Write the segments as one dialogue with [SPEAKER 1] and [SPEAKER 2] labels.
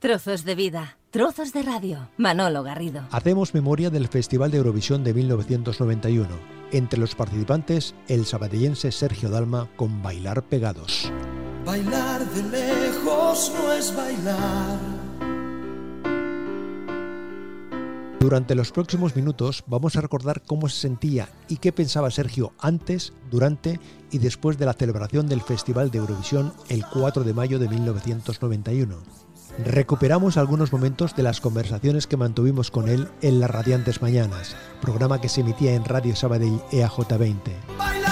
[SPEAKER 1] Trozos de vida, trozos de radio. Manolo Garrido.
[SPEAKER 2] Hacemos memoria del Festival de Eurovisión de 1991. Entre los participantes, el sabadellense Sergio Dalma con Bailar Pegados.
[SPEAKER 3] Bailar de lejos no es bailar.
[SPEAKER 2] Durante los próximos minutos vamos a recordar cómo se sentía y qué pensaba Sergio antes, durante y después de la celebración del Festival de Eurovisión el 4 de mayo de 1991 recuperamos algunos momentos de las conversaciones que mantuvimos con él en las Radiantes Mañanas, programa que se emitía en Radio Sabadell EAJ20.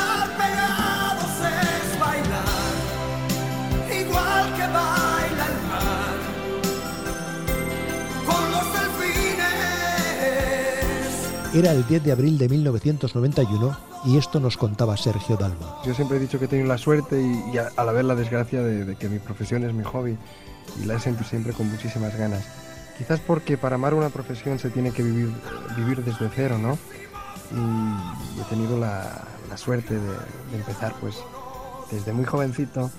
[SPEAKER 2] Era el 10 de abril de 1991 y esto nos contaba Sergio Dalma.
[SPEAKER 4] Yo siempre he dicho que he tenido la suerte y, a, la vez la desgracia de que mi profesión es mi hobby y la he sentido siempre con muchísimas ganas. Quizás porque para amar una profesión se tiene que vivir, vivir desde cero, ¿no? Y he tenido la, suerte de, empezar pues desde muy jovencito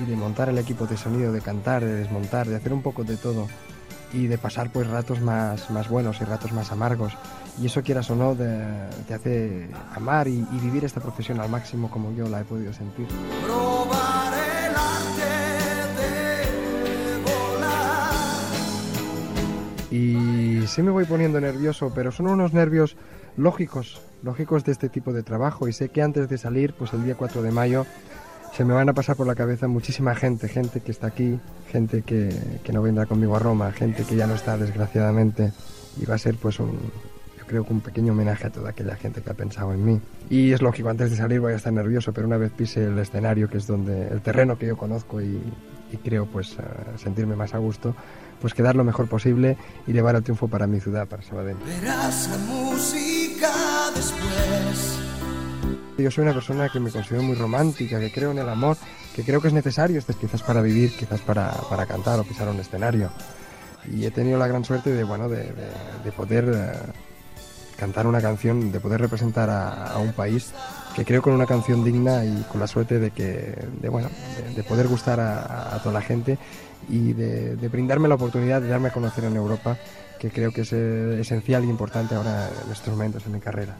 [SPEAKER 4] y de montar el equipo de sonido, de cantar, de desmontar, de hacer un poco de todo y de pasar pues ratos más, más buenos y ratos más amargos. Y eso quieras o no te hace amar y, y, vivir esta profesión al máximo como yo la he podido sentir. y sí me voy poniendo nervioso, pero son unos nervios lógicos, lógicos de este tipo de trabajo y sé que antes de salir, pues el día 4 de mayo, se me van a pasar por la cabeza muchísima gente, gente que está aquí, gente que, que no vendrá conmigo a Roma, gente que ya no está desgraciadamente y va a ser pues un, creo un pequeño homenaje a toda aquella gente que ha pensado en mí. Y es lógico, antes de salir voy a estar nervioso, pero una vez pise el escenario, que es donde el terreno que yo conozco y, y creo pues sentirme más a gusto, pues quedar lo mejor posible y llevar el triunfo para mi ciudad, para Sabadell.
[SPEAKER 3] Verás la música después.
[SPEAKER 4] Yo soy una persona que me considero muy romántica, que creo en el amor, que creo que es necesario, este quizás para vivir, quizás para, para cantar o pisar un escenario. Y he tenido la gran suerte de, bueno, de, de, poder eh, cantar una canción, de poder representar a, a, un país que creo con una canción digna y con la suerte de que, de, bueno, de, poder gustar a, a toda la gente y de, brindarme la oportunidad de darme a conocer en Europa, que creo que es eh, esencial y importante ahora en estos momentos en mi carrera.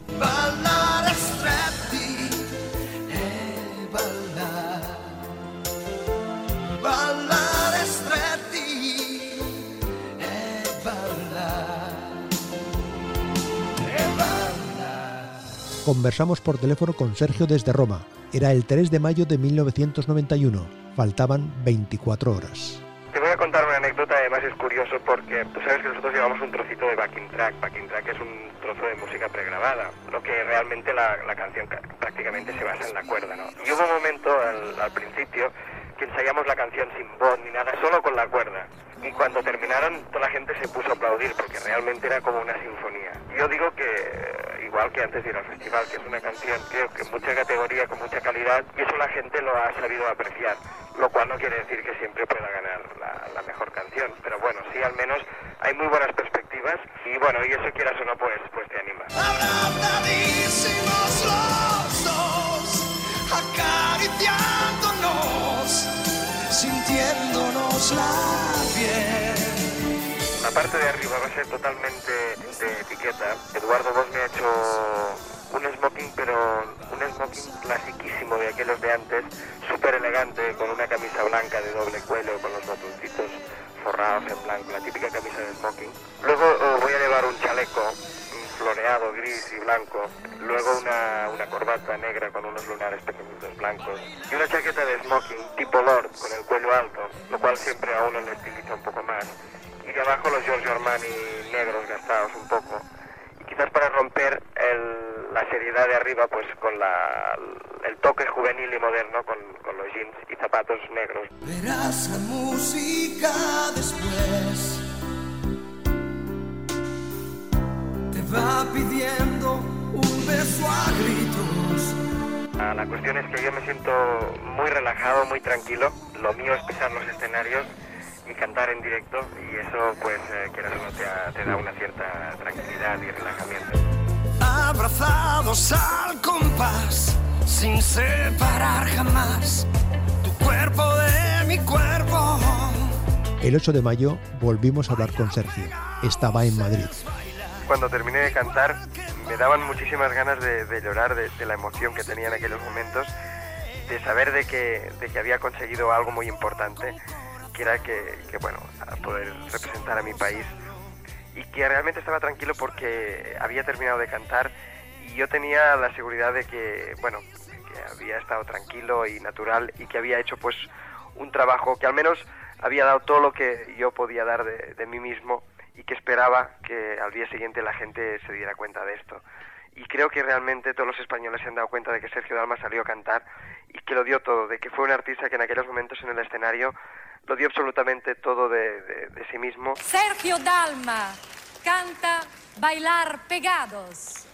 [SPEAKER 2] Conversamos por teléfono con Sergio desde Roma. Era el 3 de mayo de 1991. Faltaban 24 horas
[SPEAKER 5] contar una anécdota, además es curioso porque tú sabes que nosotros llevamos un trocito de backing track. Backing track es un trozo de música pregrabada, lo que realmente la, canción prácticamente se basa en la cuerda, ¿no? Y hubo un momento al, principio que ensayamos la canción sin voz ni nada, solo con la cuerda. Y cuando terminaron, toda la gente se puso a aplaudir porque realmente era como una sinfonía. Yo digo que, igual que antes de ir al festival, que es una canción, creo que mucha categoría, con mucha calidad, y eso la gente lo ha sabido apreciar lo cual no quiere decir que siempre pueda ganar la, mejor canción, pero bueno, sí al menos hay muy buenas perspectivas y bueno, y eso quieras o no, pues, pues te anima.
[SPEAKER 3] Acariciándonos, la
[SPEAKER 5] parte de arriba va a ser totalmente de etiqueta. Eduardo Vos me ha hecho un smoking, pero un smoking clasiquísimo de aquellos de antes, súper elegante, con una camisa blanca de doble cuello, con los botoncitos forrados en blanco, la típica camisa de smoking. Luego eh, voy a llevar un chaleco floreado gris y blanco, luego una, una corbata negra con unos lunares pequeñitos blancos y una chaqueta de smoking tipo Lord con el cuello alto, lo cual siempre a uno le estiliza un poco más. Y de abajo los Giorgio Armani negros gastados un poco. Y quizás para romper el, la seriedad de arriba, pues con la, el toque juvenil y moderno, con, con los jeans y zapatos negros.
[SPEAKER 3] Verás la música después. Va pidiendo un beso a gritos.
[SPEAKER 5] Ah, la cuestión es que yo me siento muy relajado, muy tranquilo. Lo mío es pisar los escenarios y cantar en directo y eso pues eh, o no te, te da una cierta tranquilidad y relajamiento
[SPEAKER 3] abrazados al compás, sin separar jamás tu cuerpo de mi cuerpo.
[SPEAKER 2] El 8 de mayo volvimos a hablar con Sergio. Estaba en Madrid.
[SPEAKER 6] Cuando terminé de cantar me daban muchísimas ganas de, llorar de, la emoción que tenía en aquellos momentos, de saber de que, de que había conseguido algo muy importante, que era que, que, bueno, poder representar a mi país. Y que realmente estaba tranquilo porque había terminado de cantar y yo tenía la seguridad de que, bueno, que había estado tranquilo y natural y que había hecho pues un trabajo que al menos había dado todo lo que yo podía dar de, de mí mismo y que esperaba que al día siguiente la gente se diera cuenta de esto. Y creo que realmente todos los españoles se han dado cuenta de que Sergio Dalma salió a cantar y que lo dio todo, de que fue un artista que en aquellos momentos en el escenario lo dio absolutamente todo de, de, sí mismo.
[SPEAKER 7] Sergio Dalma canta Bailar Pegados.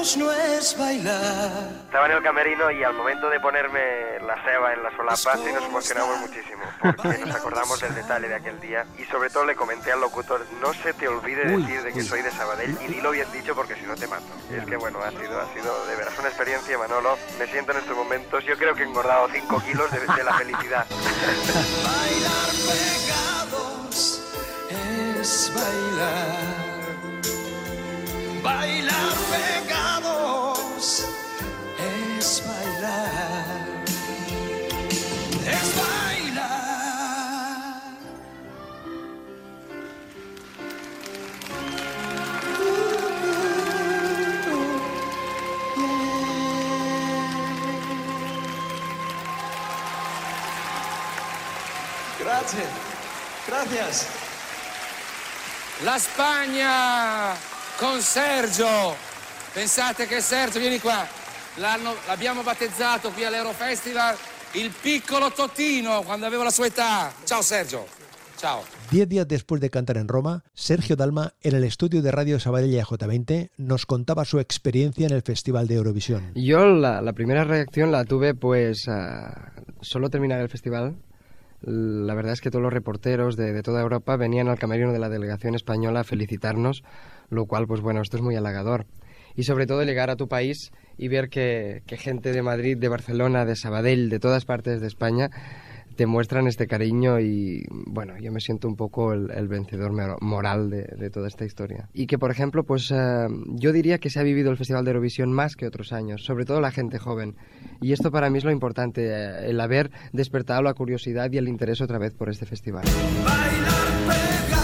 [SPEAKER 3] Lejos no es bailar.
[SPEAKER 6] Estaba en el camerino y al momento de ponerme la ceba en la solapa sí nos emocionamos muchísimo porque nos acordamos del detalle de aquel día y sobre todo le comenté al locutor no se te olvide decir de que soy de Sabadell y dilo bien dicho porque si no te mato. Y es que bueno, ha sido, ha sido de veras una experiencia Manolo. Me siento en estos momentos, yo creo que he engordado 5 kilos de, de la felicidad.
[SPEAKER 3] Bailar pegados es bailar. Bailar pegados gracias.
[SPEAKER 8] La Spagna con Sergio. Pensate che Sergio, vieni qua, l'abbiamo battezzato qui all'Eurofestival il piccolo Totino quando aveva la sua età. Ciao Sergio. Ciao.
[SPEAKER 2] Diez días después de cantar en Roma, Sergio Dalma, en el estudio de Radio Sabadell J20, nos contaba su experiencia en el Festival de Eurovisión.
[SPEAKER 4] Yo la, la primera reacción la tuve pues uh, solo terminar el festival. La verdad es que todos los reporteros de, de toda Europa venían al camerino de la delegación española a felicitarnos lo cual, pues bueno, esto es muy halagador. Y sobre todo llegar a tu país y ver que, que gente de Madrid, de Barcelona, de Sabadell, de todas partes de España, te muestran este cariño y bueno, yo me siento un poco el, vencedor moral de, toda esta historia. Y que, por ejemplo, pues uh, yo diría que se ha vivido el Festival de Eurovisión más que otros años, sobre todo la gente joven. Y esto para mí es lo importante, uh, el haber despertado la curiosidad y el interés otra vez por este festival.
[SPEAKER 3] Bailar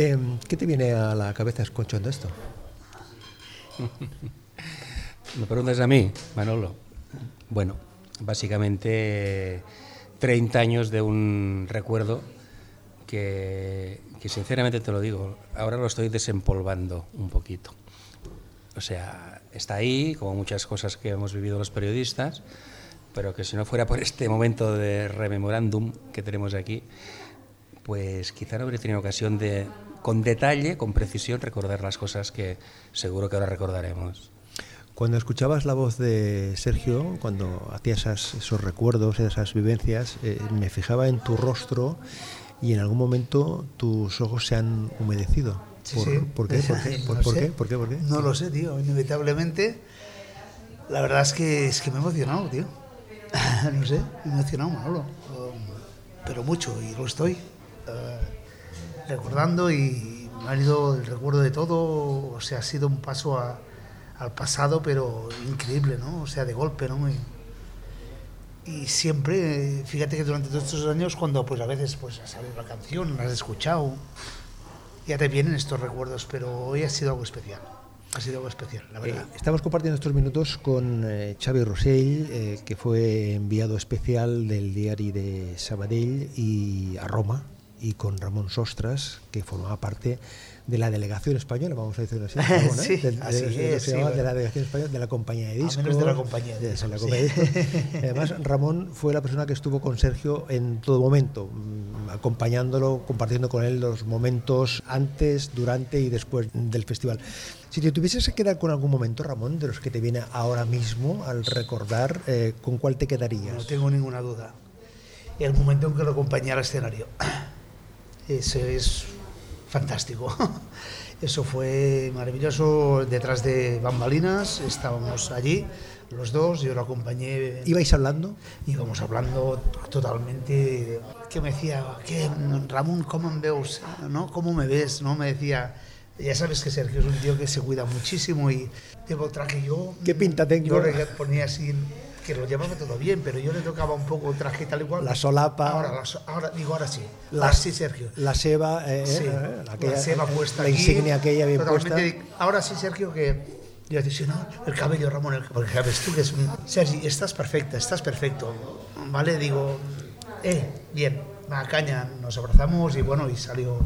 [SPEAKER 2] Eh, ¿Qué te viene a la cabeza escuchando esto?
[SPEAKER 9] Me preguntas a mí, Manolo. Bueno, básicamente 30 años de un recuerdo que, que, sinceramente te lo digo, ahora lo estoy desempolvando un poquito. O sea, está ahí, como muchas cosas que hemos vivido los periodistas, pero que si no fuera por este momento de rememorándum que tenemos aquí, pues quizá no habría tenido ocasión de, con detalle, con precisión, recordar las cosas que seguro que ahora recordaremos.
[SPEAKER 2] Cuando escuchabas la voz de Sergio, cuando hacías esas, esos recuerdos, esas vivencias, eh, me fijaba en tu rostro y en algún momento tus ojos se han humedecido.
[SPEAKER 10] ¿Por, sí,
[SPEAKER 2] ¿por, qué? ¿Por, qué?
[SPEAKER 10] no
[SPEAKER 2] ¿Por, qué? ¿Por, qué? ¿Por qué?
[SPEAKER 10] No lo sé, tío. Inevitablemente, la verdad es que, es que me he emocionado, tío. no sé, me he emocionado, Manolo. Pero mucho, y lo estoy recordando y me ha ido el recuerdo de todo. O sea, ha sido un paso al pasado, pero increíble, ¿no? O sea, de golpe, ¿no? Y, siempre, fíjate que durante todos estos años, cuando pues a veces pues ha salido la canción, la has escuchado, ya te vienen estos recuerdos, pero hoy ha sido algo especial. ha sido algo especial, la
[SPEAKER 2] Eh,
[SPEAKER 10] verdad.
[SPEAKER 2] estamos compartiendo estos minutos con eh, Xavi Rossell, eh, que fue enviado especial del diario de Sabadell y a Roma, y con Ramón Sostras, que formaba parte de la delegación española, vamos a decirlo así, ¿eh?
[SPEAKER 10] Sí,
[SPEAKER 2] Del- de,
[SPEAKER 10] así
[SPEAKER 2] de-
[SPEAKER 10] es, sí,
[SPEAKER 2] llamaba de
[SPEAKER 10] bueno.
[SPEAKER 2] la delegación española, de la compañía de discos.
[SPEAKER 10] menos de la compañía de
[SPEAKER 2] de
[SPEAKER 10] discos, sí.
[SPEAKER 2] de. Además, Ramón fue la persona que estuvo con Sergio en todo momento, mm, acompañándolo, compartiendo con él los momentos antes, durante y después del festival. Si te tuvieses que quedar con algún momento, Ramón, de los que te viene ahora mismo al recordar, eh, ¿con cuál te quedarías?
[SPEAKER 10] No tengo ninguna duda. El momento en que lo acompañé al escenario. Eso es fantástico. Eso fue maravilloso. Detrás de bambalinas estábamos allí, los dos, yo lo acompañé.
[SPEAKER 2] ¿Ibais hablando?
[SPEAKER 10] Íbamos hablando totalmente. Que me decía, ¿qué, Ramón, ¿cómo me ves? ¿No? ¿Cómo me ves? ¿No? Me decía. Ya sabes que Sergio es un tío que se cuida muchísimo y llevo traje yo.
[SPEAKER 2] ¿Qué pinta tengo?
[SPEAKER 10] Yo le ponía así, que lo llevaba todo bien, pero yo le tocaba un poco traje tal y cual.
[SPEAKER 2] La solapa.
[SPEAKER 10] Ahora, la so- ahora digo, ahora sí.
[SPEAKER 2] La-
[SPEAKER 10] ahora sí, Sergio.
[SPEAKER 2] La seva, eh,
[SPEAKER 10] Sí,
[SPEAKER 2] eh,
[SPEAKER 10] la,
[SPEAKER 2] aquella-
[SPEAKER 10] seba puesta
[SPEAKER 2] la
[SPEAKER 10] aquí,
[SPEAKER 2] insignia aquella bien puesta.
[SPEAKER 10] Ahora sí, Sergio, que yo decía, no, el cabello, Ramón, el, porque sabes tú que es un... Sergi, estás perfecta, estás perfecto, ¿vale? Digo, eh, bien, va, caña, nos abrazamos y bueno, y salió,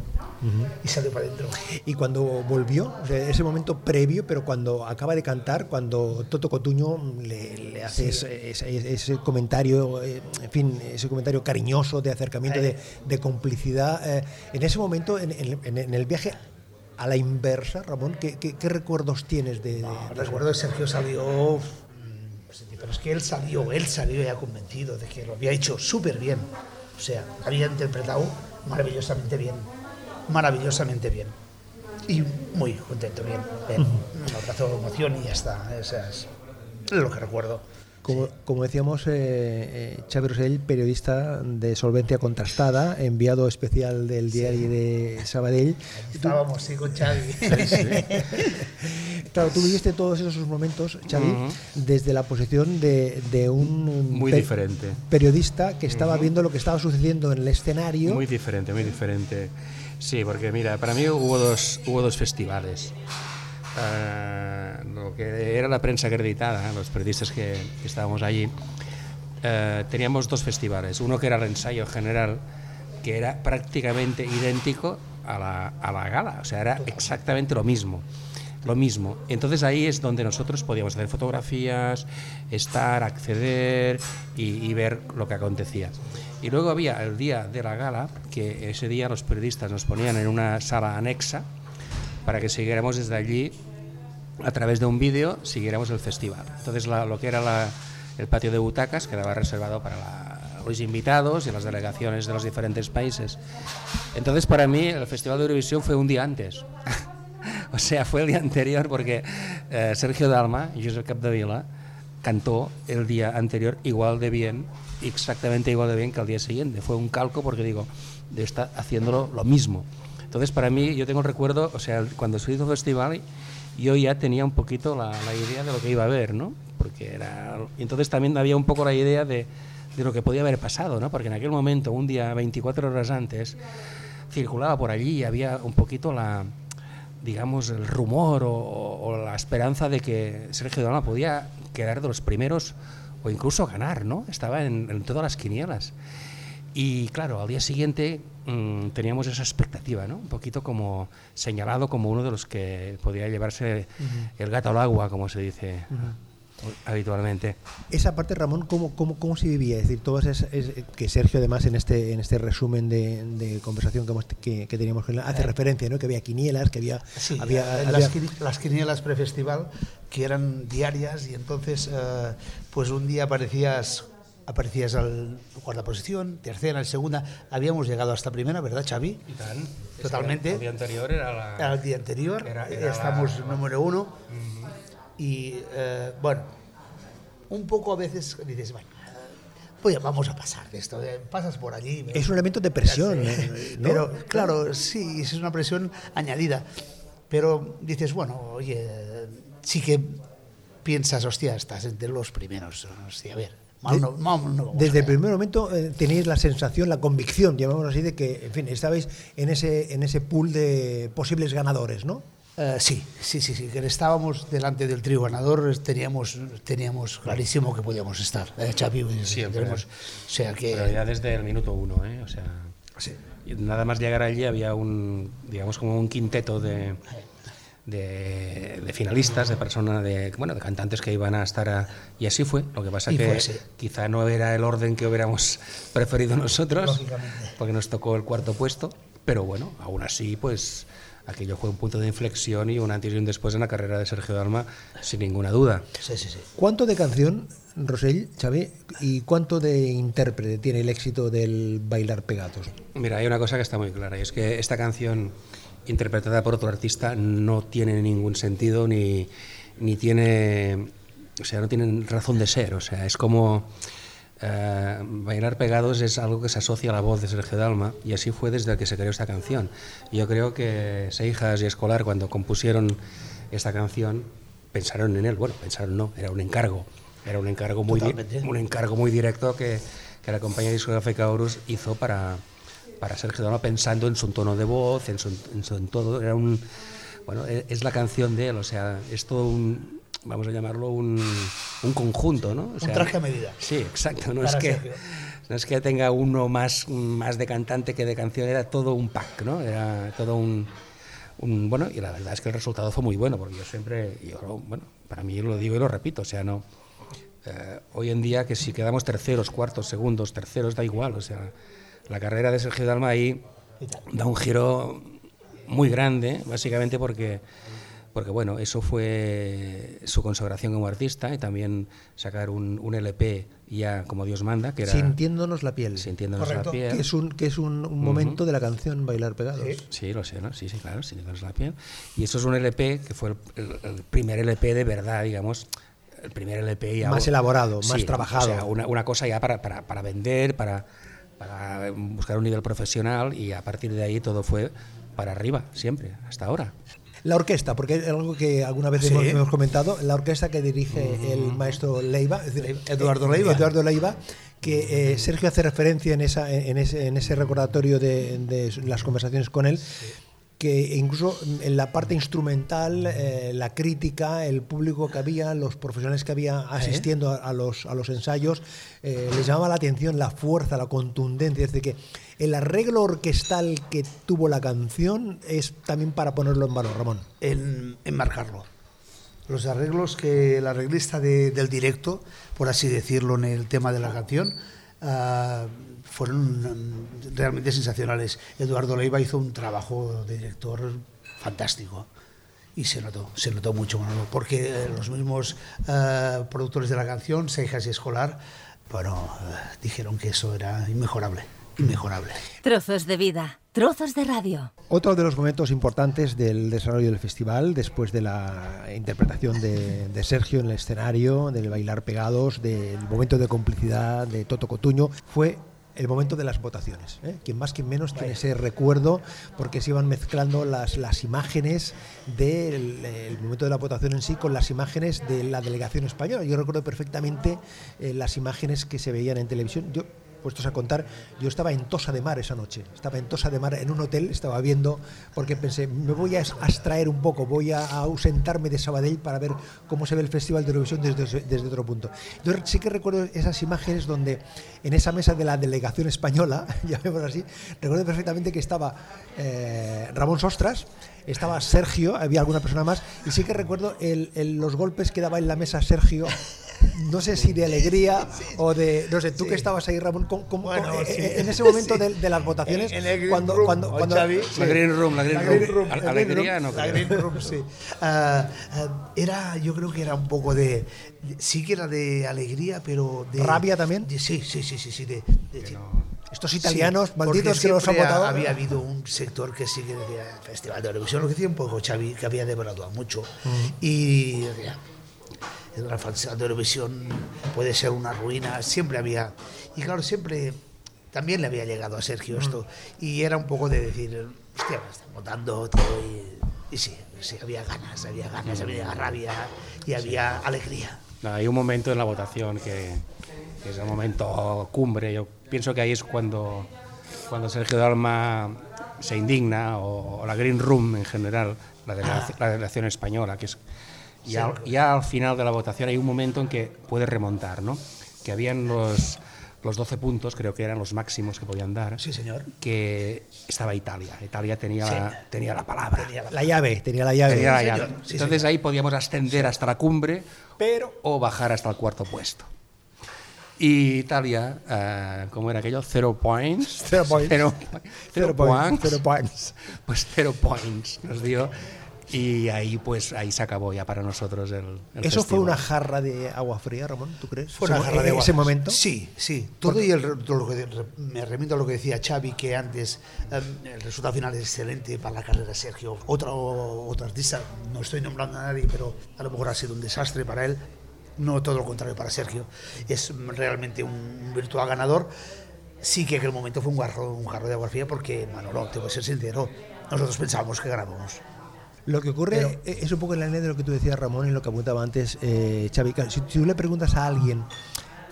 [SPEAKER 10] y salió para adentro.
[SPEAKER 2] Y cuando volvió, sea, ese momento previo, pero cuando acaba de cantar, cuando Toto Cotuño le, le hace ese, ese- ese comentario, eh, en fin, ese comentario cariñoso de acercamiento, de, de complicidad, eh, en ese momento, en, en- en- el viaje a la inversa, Ramón, ¿qué, qué- qué recuerdos tienes de, de- de-
[SPEAKER 10] Recuerdo que Sergio salió, mm, pero es que él salió, él salió ya convencido de que lo había hecho súper bien. O sea, había interpretado maravillosamente bien, maravillosamente bien. Y muy contento, bien. bien. Un abrazo de emoción y ya está. Eso es lo que recuerdo.
[SPEAKER 2] Como, como decíamos, eh, eh, Xavi Rosell, periodista de solvencia contrastada, enviado especial del diario de Sabadell.
[SPEAKER 10] Estábamos, sí, con Xavi.
[SPEAKER 2] Claro, tú viviste todos esos momentos, Xavi,
[SPEAKER 9] Ujú.
[SPEAKER 2] desde la posición de, de un
[SPEAKER 9] Muy diferente.
[SPEAKER 2] periodista que estaba viendo lo que estaba sucediendo en el escenario.
[SPEAKER 9] Muy diferente, muy diferente. Sí, porque mira, para mí hubo dos, hubo dos festivales. Ah, lo que era la prensa acreditada, los periodistas que, estábamos allí, eh, teníamos dos festivales. Uno que era el ensayo general, que era prácticamente idéntico a la, a la gala, o sea, era exactamente lo mismo. Lo mismo. Entonces ahí es donde nosotros podíamos hacer fotografías, estar, acceder y ver lo que acontecía. Y luego había el día de la gala, que ese día los periodistas nos ponían en una sala anexa para que siguiéramos desde allí a través de un vídeo siguiéramos el festival. Entonces la- lo que era la- el patio de butacas quedaba reservado para la- los invitados y las delegaciones de los diferentes países. Entonces para mí el Festival de Eurovisión fue un día antes. o sea, fue el día anterior porque eh, Sergio Dalma Josep Capdevila cantó el día anterior igual de bien, exactamente igual de bien que al día siguiente. Fue un calco porque digo, estar haciéndolo lo mismo. Entonces, para mí, yo tengo el recuerdo, o sea, cuando se hizo el festival, yo ya tenía un poquito la, idea de lo que iba a ver, ¿no? Porque era. entonces también había un poco la idea de, de lo que podía haber pasado, ¿no? Porque en aquel momento, un día 24 horas antes, circulaba por allí y había un poquito la digamos el rumor o, o la esperanza de que Sergio Dalma podía quedar de los primeros o incluso ganar, ¿no? Estaba en, en todas las quinielas. Y claro, al día siguiente mm, teníamos esa expectativa, ¿no? Un poquito como señalado como uno de los que podía llevarse el gato al agua, como se dice habitualmente.
[SPEAKER 2] Esa parte, Ramón, ¿cómo, cómo, cómo se vivía? Es decir, todas esas, es- que Sergio, además, en este, en este resumen de, de conversación que, hemos- que, que teníamos con él, hace referencia, ¿no? Que había quinielas, que había...
[SPEAKER 10] Sí,
[SPEAKER 2] había,
[SPEAKER 10] eh,
[SPEAKER 2] había-
[SPEAKER 10] las, quini- las quinielas prefestival que eran diarias y entonces eh, pues un día aparecías aparecías al cuarta posición, tercera, en segunda, habíamos llegado hasta primera, ¿verdad, Xavi? Totalmente.
[SPEAKER 9] El día anterior era la...
[SPEAKER 10] Era el día anterior,
[SPEAKER 9] Era- era
[SPEAKER 10] estamos
[SPEAKER 9] la-
[SPEAKER 10] número uno y eh, bueno, un poco a veces dices, bueno, pues vamos a pasar de esto, eh, pasas por allí.
[SPEAKER 2] Es un elemento de presión, eh, ¿no?
[SPEAKER 10] Pero claro, sí, es una presión añadida. Pero dices, bueno, oye, sí que piensas, hostia, estás entre los primeros. Hostia, a ver, mal no, mal no vamos
[SPEAKER 2] Desde el primer momento eh, teníais la sensación, la convicción, llamémoslo así, de que, en fin, estabais en ese, en ese pool de posibles ganadores, ¿no?
[SPEAKER 10] Eh, sí, sí, sí, sí, que estábamos delante del trío ganador, teníamos, teníamos clarísimo que podíamos estar. Eh, Xavi,
[SPEAKER 9] Siempre.
[SPEAKER 10] tenemos- o sea que...
[SPEAKER 9] Pero ya desde el minuto uno, ¿eh? O sea,
[SPEAKER 10] Sí.
[SPEAKER 9] nada más llegar allí había un, digamos, como un quinteto de, de, de finalistas, de personas, de, bueno, de cantantes que iban a estar a- y así fue. Lo que pasa
[SPEAKER 10] Y
[SPEAKER 9] que quizá no era el orden que hubiéramos preferido nosotros, porque nos tocó el cuarto puesto, pero bueno, aún así, pues aquello fue un punto de inflexión y un antes y un después en la carrera de Sergio Dalma, sin ninguna duda.
[SPEAKER 10] Sí, sí, sí.
[SPEAKER 2] ¿Cuánto de canción, Rosell, Xavi, y cuánto de intérprete tiene el éxito del Bailar Pegados?
[SPEAKER 9] Mira, hay una cosa que está muy clara, y es que esta canción interpretada por otro artista no tiene ningún sentido ni, ni tiene, o sea, no tiene razón de ser, o sea, es como eh, bailar pegados es algo que se asocia a la voz de Sergio Dalma y así fue desde que se creó esta canción. Yo creo que Seijas y Escolar cuando compusieron esta canción pensaron en él, bueno, pensaron no, era un encargo, era un encargo muy, un encargo muy directo que, que la compañía discográfica Horus hizo para, para Sergio Dalma pensando en su tono de voz, en su, en su todo. Era un, bueno, e- es la canción de él, o sea, es todo un, vamos a llamarlo un, un conjunto, ¿no? O sea,
[SPEAKER 10] traje a medida.
[SPEAKER 9] Sí, exacto. No es, que, no es que tenga uno más, más de cantante que de canción, era todo un pack, ¿no? Era todo un, un- bueno, y la verdad es que el resultado fue muy bueno, porque yo siempre, yo, bueno, para mí lo digo y lo repito, o sea, no. eh, hoy en día que si quedamos terceros, cuartos, segundos, terceros, da igual, o sea, la carrera de Sergio Dalma ahí da un giro muy grande, básicamente porque, porque bueno, eso fue su consagración como artista y también sacar un, un LP ya como Dios manda, que era
[SPEAKER 2] Sintiéndonos la piel.
[SPEAKER 9] Sintiéndonos la piel.
[SPEAKER 2] Que es un, que es un, un momento de la canción Bailar Pegados.
[SPEAKER 9] Sí, lo sé, ¿no? Sí, sí, claro, Sintiéndonos la piel. Y eso es un LP que fue el, el- el primer LP de verdad, digamos, el primer LP ya...
[SPEAKER 2] Más elaborado, más
[SPEAKER 9] Sí,
[SPEAKER 2] trabajado.
[SPEAKER 9] O sea, una, una cosa ya para, para, para vender, para, para buscar un nivel profesional y a partir de ahí todo fue para arriba, siempre, hasta ahora.
[SPEAKER 2] La orquesta, porque es algo que alguna vez hemos, hemos comentado, la orquesta que dirige el maestro Leiva,
[SPEAKER 10] Eduardo
[SPEAKER 2] eh,
[SPEAKER 10] Leiva.
[SPEAKER 2] Eduardo Leiva, que eh, Sergio hace referencia en, esa, en, ese, en ese recordatorio de, de las conversaciones con él, que incluso en la parte instrumental, eh, la crítica, el público que había, los profesionales que había asistiendo a, a los, a los ensayos, eh, les llamaba la atención la fuerza, la contundencia, es decir, que el arreglo orquestal que tuvo la canción es también para ponerlo en valor, Ramón.
[SPEAKER 10] en, en marcarlo. Los arreglos que el arreglista de- del directo, por así decirlo, en el tema de la canción, ah, fueron mm, realmente sensacionales. Eduardo Leiva hizo un trabajo de director fantástico y se notó, se notó mucho, Manolo, porque eh, los mismos ah, productores de la canción, Seijas y Escolar, bueno, ah, dijeron que eso era inmejorable, inmejorable.
[SPEAKER 1] Trozos de vida, trozos de radio.
[SPEAKER 2] Otro de los momentos importantes del desarrollo del festival, después de la interpretación de, de Sergio en el escenario, del bailar pegados, del momento de complicidad de Toto Cotuño, fue el momento de las votaciones. ¿eh? Quien más, quien menos tiene ese recuerdo, porque se iban mezclando las, las imágenes del el momento de la votación en sí con las imágenes de la delegación española. Yo recuerdo perfectamente eh, las imágenes que se veían en televisión. Yo puestos a contar, yo estaba en Tosa de Mar esa noche, estaba en Tosa de Mar en un hotel, estaba viendo, porque pensé, me voy a abstraer un poco, voy a ausentarme de Sabadell para ver cómo se ve el Festival de Eurovisión desde, otro punto. Yo sí que recuerdo esas imágenes donde en esa mesa de la delegación española, llamémoslo así, recuerdo perfectamente que estaba eh, Ramón Sostras, estaba Sergio, había alguna persona más, y sí que recuerdo el- los golpes que daba en la mesa Sergio. No sé si de alegría o de. No sé, tú que estabas ahí, Ramón, ¿cómo- cómo-
[SPEAKER 10] Bueno,
[SPEAKER 2] cómo-
[SPEAKER 10] sí.
[SPEAKER 2] en ese momento
[SPEAKER 10] Sí.
[SPEAKER 2] de, de las votaciones,
[SPEAKER 10] En- en el green
[SPEAKER 2] cuando,
[SPEAKER 10] room,
[SPEAKER 2] cuando,
[SPEAKER 10] ¿o,
[SPEAKER 2] cuando-
[SPEAKER 10] Xavi?
[SPEAKER 9] La Green Room, la Green
[SPEAKER 10] La
[SPEAKER 9] Room.
[SPEAKER 10] Green Room,
[SPEAKER 9] alegría
[SPEAKER 10] Green
[SPEAKER 9] no
[SPEAKER 10] Room, la. Green Room, sí. Ah, ah, era, yo creo que era un poco de, de- sí que era de alegría, pero de
[SPEAKER 2] ¿Rabia también?
[SPEAKER 10] de- sí, sí, sí, sí, sí, de,
[SPEAKER 2] estos italianos
[SPEAKER 10] Sí,
[SPEAKER 2] malditos que nos han votado.
[SPEAKER 10] ha- Había habido un sector que sí que decía Festival de Eurovisión, lo que decía un poco Xavi, que había devorado mucho. Y decía, el Festival de Eurovisión puede ser una ruina, siempre había. Y claro, siempre también le había llegado a Sergio esto. Y era un poco de decir, hostia, me están votando todo. Y, y sí, sí, había ganas, había ganas, había rabia y había alegría.
[SPEAKER 9] No, hay un momento en la votación que, que es el momento cumbre. Yo pienso que ahí es cuando, cuando Sergio Dalma se indigna, o, o la Green Room en general, la, delegación, la delegación española, que es ya, ya al final de la votación hay un momento en que puede remontar, ¿no? Que habían los, los 12 puntos, creo que eran los máximos que podían dar,
[SPEAKER 10] Sí, señor.
[SPEAKER 9] que estaba Italia. Italia tenía, la, tenía la palabra.
[SPEAKER 10] Tenía la-
[SPEAKER 2] La llave, tenía la llave.
[SPEAKER 9] Tenía la
[SPEAKER 10] Sí,
[SPEAKER 9] llave.
[SPEAKER 10] señor. Sí,
[SPEAKER 9] Entonces
[SPEAKER 10] señor.
[SPEAKER 9] ahí podíamos ascender hasta la cumbre
[SPEAKER 2] Pero
[SPEAKER 9] o bajar hasta el cuarto puesto. Y Italia, eh, ¿cómo era aquello? Cero points.
[SPEAKER 2] Cero points.
[SPEAKER 9] Cero,
[SPEAKER 2] Cero points, cero points.
[SPEAKER 9] Pues cero points nos dio. Y ahí pues ahí se acabó ya para nosotros el, el
[SPEAKER 2] ¿Eso fue
[SPEAKER 9] festival.
[SPEAKER 2] una jarra de agua fría, Ramón? ¿Tú crees?
[SPEAKER 10] Fue una
[SPEAKER 2] Ese-
[SPEAKER 10] jarra de
[SPEAKER 2] en
[SPEAKER 10] agua.
[SPEAKER 2] ese momento?
[SPEAKER 10] Sí, sí. Todo y el, lo que, me remito a lo que decía Xavi, que antes em, el resultado final es excelente para la carrera de Sergio. Otro, otro artista, no estoy nombrando a nadie, pero a lo mejor ha sido un desastre para él. No todo lo contrario para Sergio. Es realmente un virtual ganador. Sí que en aquel momento fue un jarro, un jarro de agua fría porque, Manolo, te voy a ser sincero, nosotros pensábamos que ganábamos.
[SPEAKER 2] Lo que ocurre
[SPEAKER 10] Pero-
[SPEAKER 2] eh, es un poco en la línea de lo que tú decías, Ramón, y lo que apuntaba antes eh, Xavi. Si, tú le preguntas a alguien,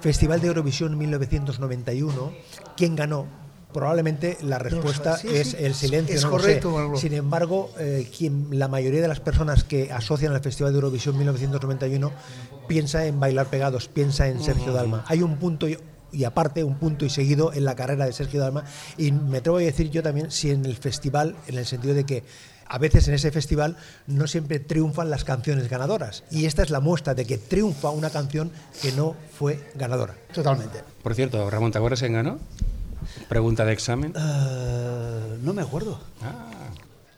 [SPEAKER 2] Festival de Eurovisión 1991, ¿quién ganó? Probablemente la respuesta
[SPEAKER 10] sí,
[SPEAKER 2] es
[SPEAKER 10] sí,
[SPEAKER 2] el silencio.
[SPEAKER 10] es
[SPEAKER 2] no
[SPEAKER 10] correcto.
[SPEAKER 2] Sin embargo, eh, quien, la mayoría de las personas que asocian al Festival de Eurovisión 1991 piensa en Bailar Pegados, piensa en Sergio Dalma. Hay un punto y, aparte un punto y seguido en la carrera de Sergio Dalma y me atrevo a decir yo también si en el festival, en el sentido de que a veces en ese festival no siempre triunfan las canciones ganadoras y esta es la muestra de que triunfa una canción que no fue ganadora.
[SPEAKER 10] Totalmente.
[SPEAKER 9] Por cierto, Ramón, ¿te acuerdas quién ganó? Pregunta de examen.
[SPEAKER 10] Eh, no me acuerdo.
[SPEAKER 9] Ah,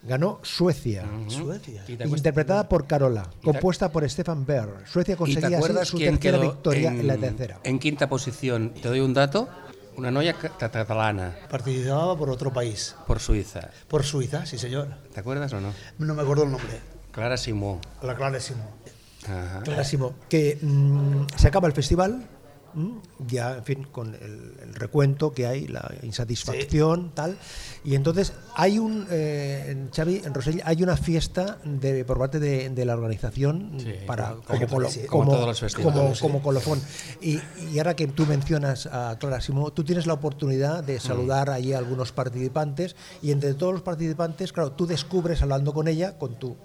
[SPEAKER 2] Ganó Suecia.
[SPEAKER 10] Suecia.
[SPEAKER 9] ¿y te acuerdas-
[SPEAKER 2] Interpretada por Carola, compuesta por Stefan Berg. Suecia
[SPEAKER 9] ¿Y te
[SPEAKER 2] conseguía así su tercera victoria en,
[SPEAKER 9] en,
[SPEAKER 2] la tercera.
[SPEAKER 9] en quinta posición? Te doy un dato. Una noia ca- catalana
[SPEAKER 10] Participaba por otro país.
[SPEAKER 9] por Suiza.
[SPEAKER 10] Por Suiza, sí señor.
[SPEAKER 9] ¿Te acuerdas o no?
[SPEAKER 10] No me acuerdo el nombre.
[SPEAKER 9] Clara Simó.
[SPEAKER 10] La clarísimo.
[SPEAKER 9] Ajá.
[SPEAKER 2] Clarísimo. Que mm, se acaba el festival, ya, en fin, con el, el recuento que hay, la insatisfacción, tal. Y entonces hay un, eh, en Xavi, en Rosell, hay una fiesta de, por parte de, de la organización
[SPEAKER 9] Sí,
[SPEAKER 2] para,
[SPEAKER 9] como-
[SPEAKER 2] como,
[SPEAKER 10] sí,
[SPEAKER 9] como
[SPEAKER 2] como- colofón. Y, y ahora que tú mencionas a Clara Simó, tú tienes la oportunidad
[SPEAKER 9] Mm.
[SPEAKER 2] de saludar allí a algunos participantes y entre todos los participantes, claro, tú descubres hablando con ella, con tu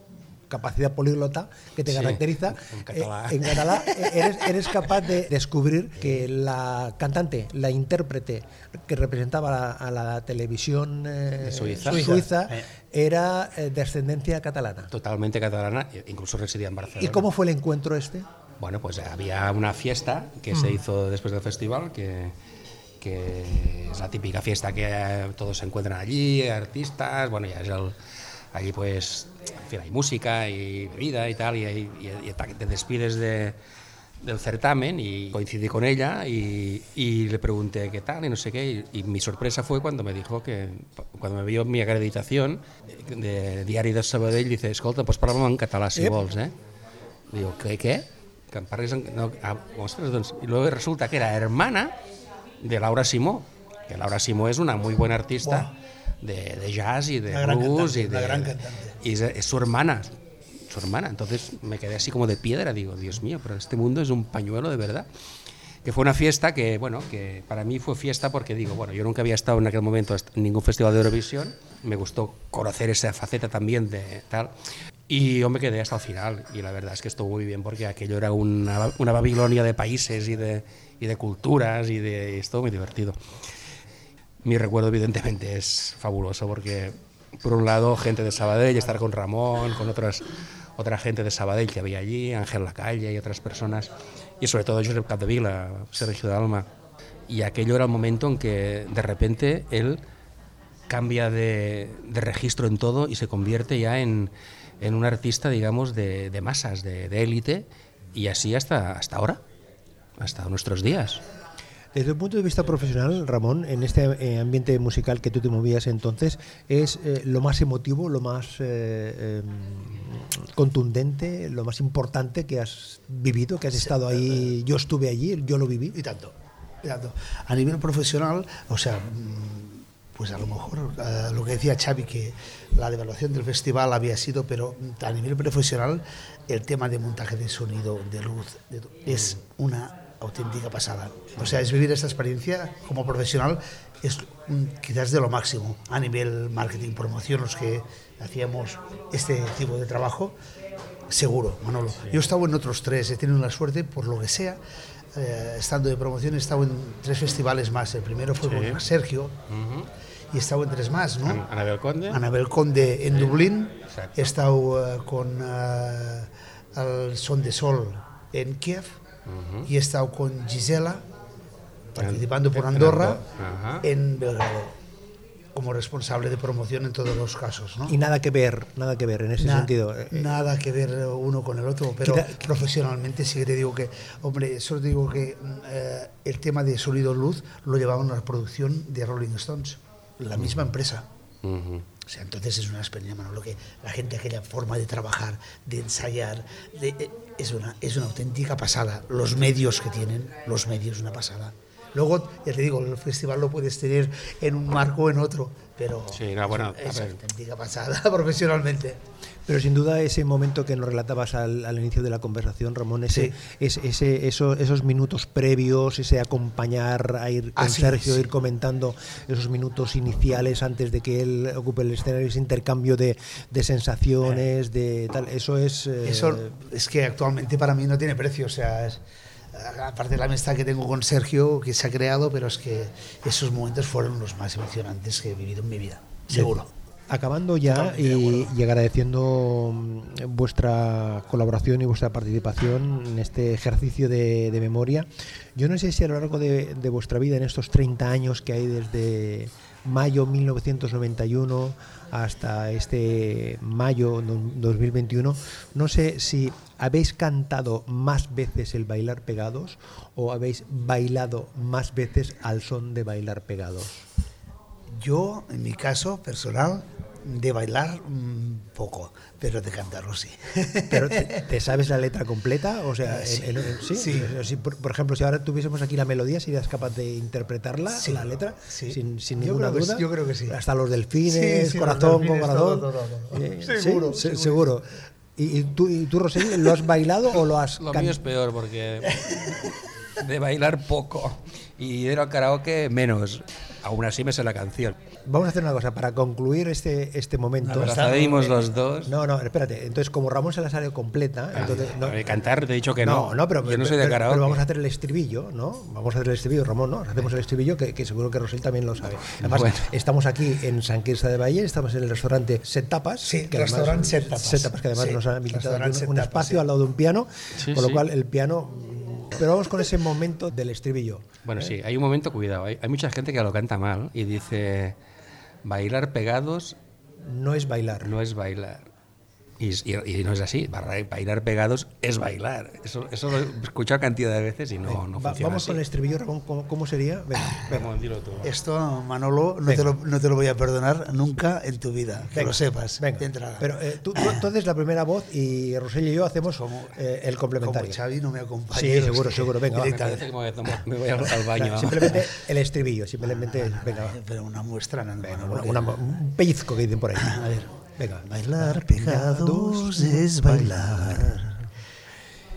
[SPEAKER 2] capacidad políglota que te
[SPEAKER 9] Sí,
[SPEAKER 2] caracteriza,
[SPEAKER 9] en catalán.
[SPEAKER 2] eh, en catalán, eh, eres, eres capaz de descubrir que la cantante, la intérprete que representaba a la, a la televisión eh,
[SPEAKER 9] Suiza.
[SPEAKER 2] suiza, era de ascendencia catalana.
[SPEAKER 9] Totalmente catalana, e incluso residía en Barcelona.
[SPEAKER 2] ¿Y cómo fue el encuentro este?
[SPEAKER 9] Bueno, pues había una fiesta que se hizo después del festival, que, que es la típica fiesta que todos se encuentran allí, artistas, bueno, ya es el, allí pues, en fin, hay música y bebida y tal, y, y- y te despides de, del certamen y coincidí con ella y, y le pregunté qué tal y no sé qué, y, y mi sorpresa fue cuando me dijo que, cuando me vio mi acreditación de Diari de Sabadell, dice, escolta, pues parla'm en català si
[SPEAKER 2] Ep.
[SPEAKER 9] vols, eh? Digo, ¿qué? ¿Qué? Que em parles en... No, ah, ostres, doncs, y luego resulta que era hermana de Laura Simó, que Laura Simó es una muy buena artista de, de jazz y de blues
[SPEAKER 10] cantante,
[SPEAKER 9] y de...
[SPEAKER 10] una gran cantante.
[SPEAKER 9] Y es, es su hermana, su hermana. Entonces me quedé así como de piedra, digo, Dios mío, pero este mundo es un pañuelo de verdad. Que fue una fiesta que, bueno, que para mí fue fiesta porque digo, bueno, yo nunca había estado en aquel momento en ningún festival de Eurovisión, me gustó conocer esa faceta también de tal. Y yo me quedé hasta el final y la verdad es que estuvo muy bien porque aquello era una, una Babilonia de países y de, y de culturas y de estuvo muy divertido. Mi recuerdo evidentemente es fabuloso porque por un lado gente de Sabadell, estar con Ramón, con otras, otra gente de Sabadell que había allí, Ángel Lacalle y otras personas, y sobre todo Josep Capdevila, Sergio Dalma. Y aquello era el momento en que de repente él cambia de, de registro en todo y se convierte ya en, en un artista, digamos, de, de masas, de élite, y así hasta, hasta ahora, hasta nuestros días.
[SPEAKER 2] Desde un punto de vista profesional, Ramón, en este eh, ambiente musical que tú te movías entonces, ¿es eh, lo más emotivo, lo más eh, em, contundente, lo más importante que has vivido, que has estado ahí? Yo estuve allí, yo lo viví.
[SPEAKER 10] Y tanto, y tanto. A nivel profesional, o sea, mm, pues a lo mejor lo que decía Xavi, que la devaluación del festival había sido, pero a nivel profesional, el tema de montaje de sonido, de luz, de es una auténtica pasada. O sea, es vivir esta experiencia como profesional, es quizás de lo máximo a nivel marketing, promoción, los que hacíamos este tipo de trabajo, seguro, Manolo. Yo he estado en otros tres, he tenido la suerte, por lo que sea, eh, estando de promoción, he estado en tres festivales más. El primero fue
[SPEAKER 9] Sí.
[SPEAKER 10] con Sergio
[SPEAKER 9] Ujú.
[SPEAKER 10] y he estado en tres más, ¿no?
[SPEAKER 9] An- Anabel Conde.
[SPEAKER 10] Anabel Conde en Dublín,
[SPEAKER 9] Exacto.
[SPEAKER 10] he estado eh, con eh, el Son de Sol en Kiev y he estado con Gisela participando por Andorra en Belgrado como responsable de promoción en todos los casos, ¿no?
[SPEAKER 2] Y nada que ver, nada que ver en ese
[SPEAKER 10] Na-
[SPEAKER 2] sentido. Eh, eh,
[SPEAKER 10] Nada que ver uno con el otro, pero profesionalmente sí que te digo que, hombre, solo te digo que mm, eh, el tema de sonido luz lo llevaban a la producción de Rolling Stones, la misma empresa.
[SPEAKER 9] Ujú.
[SPEAKER 10] O sea, entonces es una experiencia, Manolo, que la gente, aquella forma de trabajar, de ensayar, eh, es, una, es una auténtica pasada. Los medios que tienen, los medios, una pasada. Luego, ya te digo, el festival lo puedes tener en un marco o en otro, pero
[SPEAKER 9] Sí, no, bueno,
[SPEAKER 10] es una auténtica pasada profesionalmente.
[SPEAKER 2] Pero sin duda ese momento que nos relatabas al, al inicio de la conversación, Ramón, ese,
[SPEAKER 10] Sí.
[SPEAKER 2] es- ese, eso- esos minutos previos, ese acompañar a ir con Sergio,
[SPEAKER 10] sí.
[SPEAKER 2] ir comentando esos minutos iniciales antes de que él ocupe el escenario, ese intercambio de, de sensaciones, de tal, eso es... eh,
[SPEAKER 10] Eso es que actualmente para mí no tiene precio, o sea, es- aparte de la amistad que tengo con Sergio, que se ha creado, pero es que esos momentos fueron los más emocionantes que he vivido en mi vida, seguro.
[SPEAKER 2] Acabando ya y, y agradeciendo mm, vuestra colaboración y vuestra participación en este ejercicio de, de memoria, yo no sé si a lo largo de, de vuestra vida, en estos 30 años que hay desde mayo 1991 hasta este mayo do- 2021, no sé si habéis cantado más veces el bailar pegados o habéis bailado más veces al son de bailar pegados.
[SPEAKER 10] Yo, en mi caso personal, de bailar mm, poco, pero de cantarlo sí.
[SPEAKER 2] Pero ¿te, te sabes la letra completa? O sea,
[SPEAKER 10] Sí.
[SPEAKER 2] en- en- en- ¿sí?
[SPEAKER 10] Sí.
[SPEAKER 2] O sea, si, por, por ejemplo, si ahora tuviésemos aquí la melodía, ¿serías capaz de interpretarla,
[SPEAKER 10] Sí.
[SPEAKER 2] la letra,
[SPEAKER 10] Sí.
[SPEAKER 2] sin, sin
[SPEAKER 10] Yo
[SPEAKER 2] ninguna
[SPEAKER 10] creo que
[SPEAKER 2] duda?
[SPEAKER 10] sí, yo creo que sí.
[SPEAKER 2] Hasta los delfines,
[SPEAKER 10] Sí, sí, los
[SPEAKER 2] corazón
[SPEAKER 10] delfines,
[SPEAKER 2] con corazón.
[SPEAKER 10] todo, todo, todo.
[SPEAKER 2] Eh, ¿sí?
[SPEAKER 10] Seguro,
[SPEAKER 2] Se-
[SPEAKER 10] seguro.
[SPEAKER 2] seguro. ¿Y, y tú, y tú, Rosel, lo has bailado o lo has
[SPEAKER 9] Lo mío es peor porque de bailar poco y de ir al karaoke menos. Aún así me sé la canción.
[SPEAKER 2] Vamos a hacer una cosa, para concluir este, este momento...
[SPEAKER 9] Nos abrazadimos los dos.
[SPEAKER 2] No, no, espérate. Entonces, como Ramón se la sale completa, entonces...
[SPEAKER 9] A ver, cantar te he dicho que no.
[SPEAKER 2] No, no, pero,
[SPEAKER 9] Yo no soy de
[SPEAKER 2] pero- vamos a hacer el estribillo, ¿no? Vamos a hacer el estribillo, Ramón, ¿no? Hacemos el estribillo que, que seguro que Rosel también lo sabe. Además,
[SPEAKER 9] Bueno.
[SPEAKER 2] estamos aquí en San Quirze de Valle, estamos en el restaurante Set Tapas.
[SPEAKER 10] Sí,
[SPEAKER 2] que además-
[SPEAKER 10] restaurante Set Tapas.
[SPEAKER 2] Set Tapas, que además
[SPEAKER 10] Sí,
[SPEAKER 2] nos han habilitado un, espacio
[SPEAKER 10] sí.
[SPEAKER 2] al lado de un piano,
[SPEAKER 9] Sí,
[SPEAKER 2] con lo
[SPEAKER 9] sí.
[SPEAKER 2] cual el piano... Pero vamos con ese momento del estribillo.
[SPEAKER 9] Bueno, sí, hay un momento, cuidado. Hay, hay mucha gente que lo canta mal y dice: bailar pegados
[SPEAKER 2] No es bailar.
[SPEAKER 9] no es bailar. Y, y- y no es así. Bailar bailar pegados es bailar. Eso, eso lo he escuchado cantidad de veces y no, no
[SPEAKER 2] Va-
[SPEAKER 9] funciona
[SPEAKER 2] vamos
[SPEAKER 9] así.
[SPEAKER 2] con el estribillo, Ramón, ¿cómo, cómo sería? Venga,
[SPEAKER 9] dilo tú.
[SPEAKER 10] Esto, Manolo, no te, lo, no te lo voy a perdonar nunca en tu vida, que
[SPEAKER 2] Venga,
[SPEAKER 10] lo sepas.
[SPEAKER 2] Venga.
[SPEAKER 10] de entrada.
[SPEAKER 2] Pero eh, tú, tú- haces la primera voz y Rosel y yo hacemos eh, el
[SPEAKER 10] como
[SPEAKER 2] complementario.
[SPEAKER 10] Xavi no me acompaña.
[SPEAKER 2] Sí, seguro, seguro. Venga, va.
[SPEAKER 9] Me
[SPEAKER 10] directamente.
[SPEAKER 9] parece que me voy a, tomar- me voy al, al baño.
[SPEAKER 2] Simplemente el estribillo, simplemente. Venga, va.
[SPEAKER 10] Pero una muestra, no,
[SPEAKER 2] Venga, una- una- un pellizco que dicen por ahí.
[SPEAKER 10] A ver.
[SPEAKER 2] Venga.
[SPEAKER 10] Bailar pegados es bailar.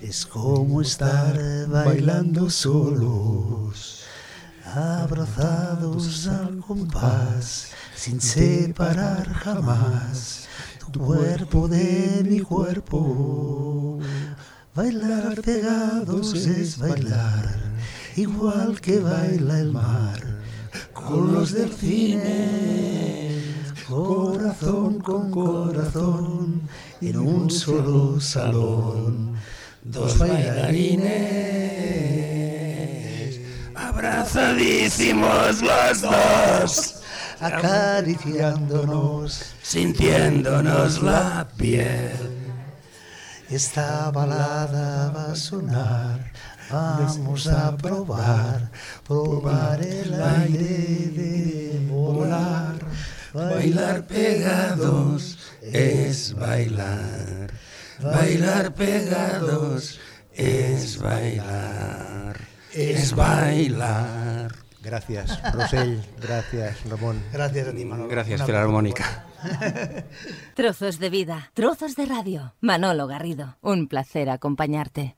[SPEAKER 10] Es como estar bailando solos, abrazados al compás, sin separar jamás tu cuerpo de mi cuerpo. Bailar pegados es bailar, igual que baila el mar, con los delfines, corazón con corazón, en un solo salón, dos bailarines, abrazadísimos los dos, acariciándonos, sintiéndonos la piel. Esta balada va a sonar, vamos a probar, probar el aire de volar.
[SPEAKER 9] Bailar pegados es bailar. Bailar pegados es bailar. Es bailar.
[SPEAKER 2] Gracias, Rosel. Gracias, Ramón.
[SPEAKER 10] Gracias a ti, Manolo.
[SPEAKER 9] Gracias, Filarmónica.
[SPEAKER 1] Trozos de vida, trozos de radio. Manolo Garrido, un placer acompañarte.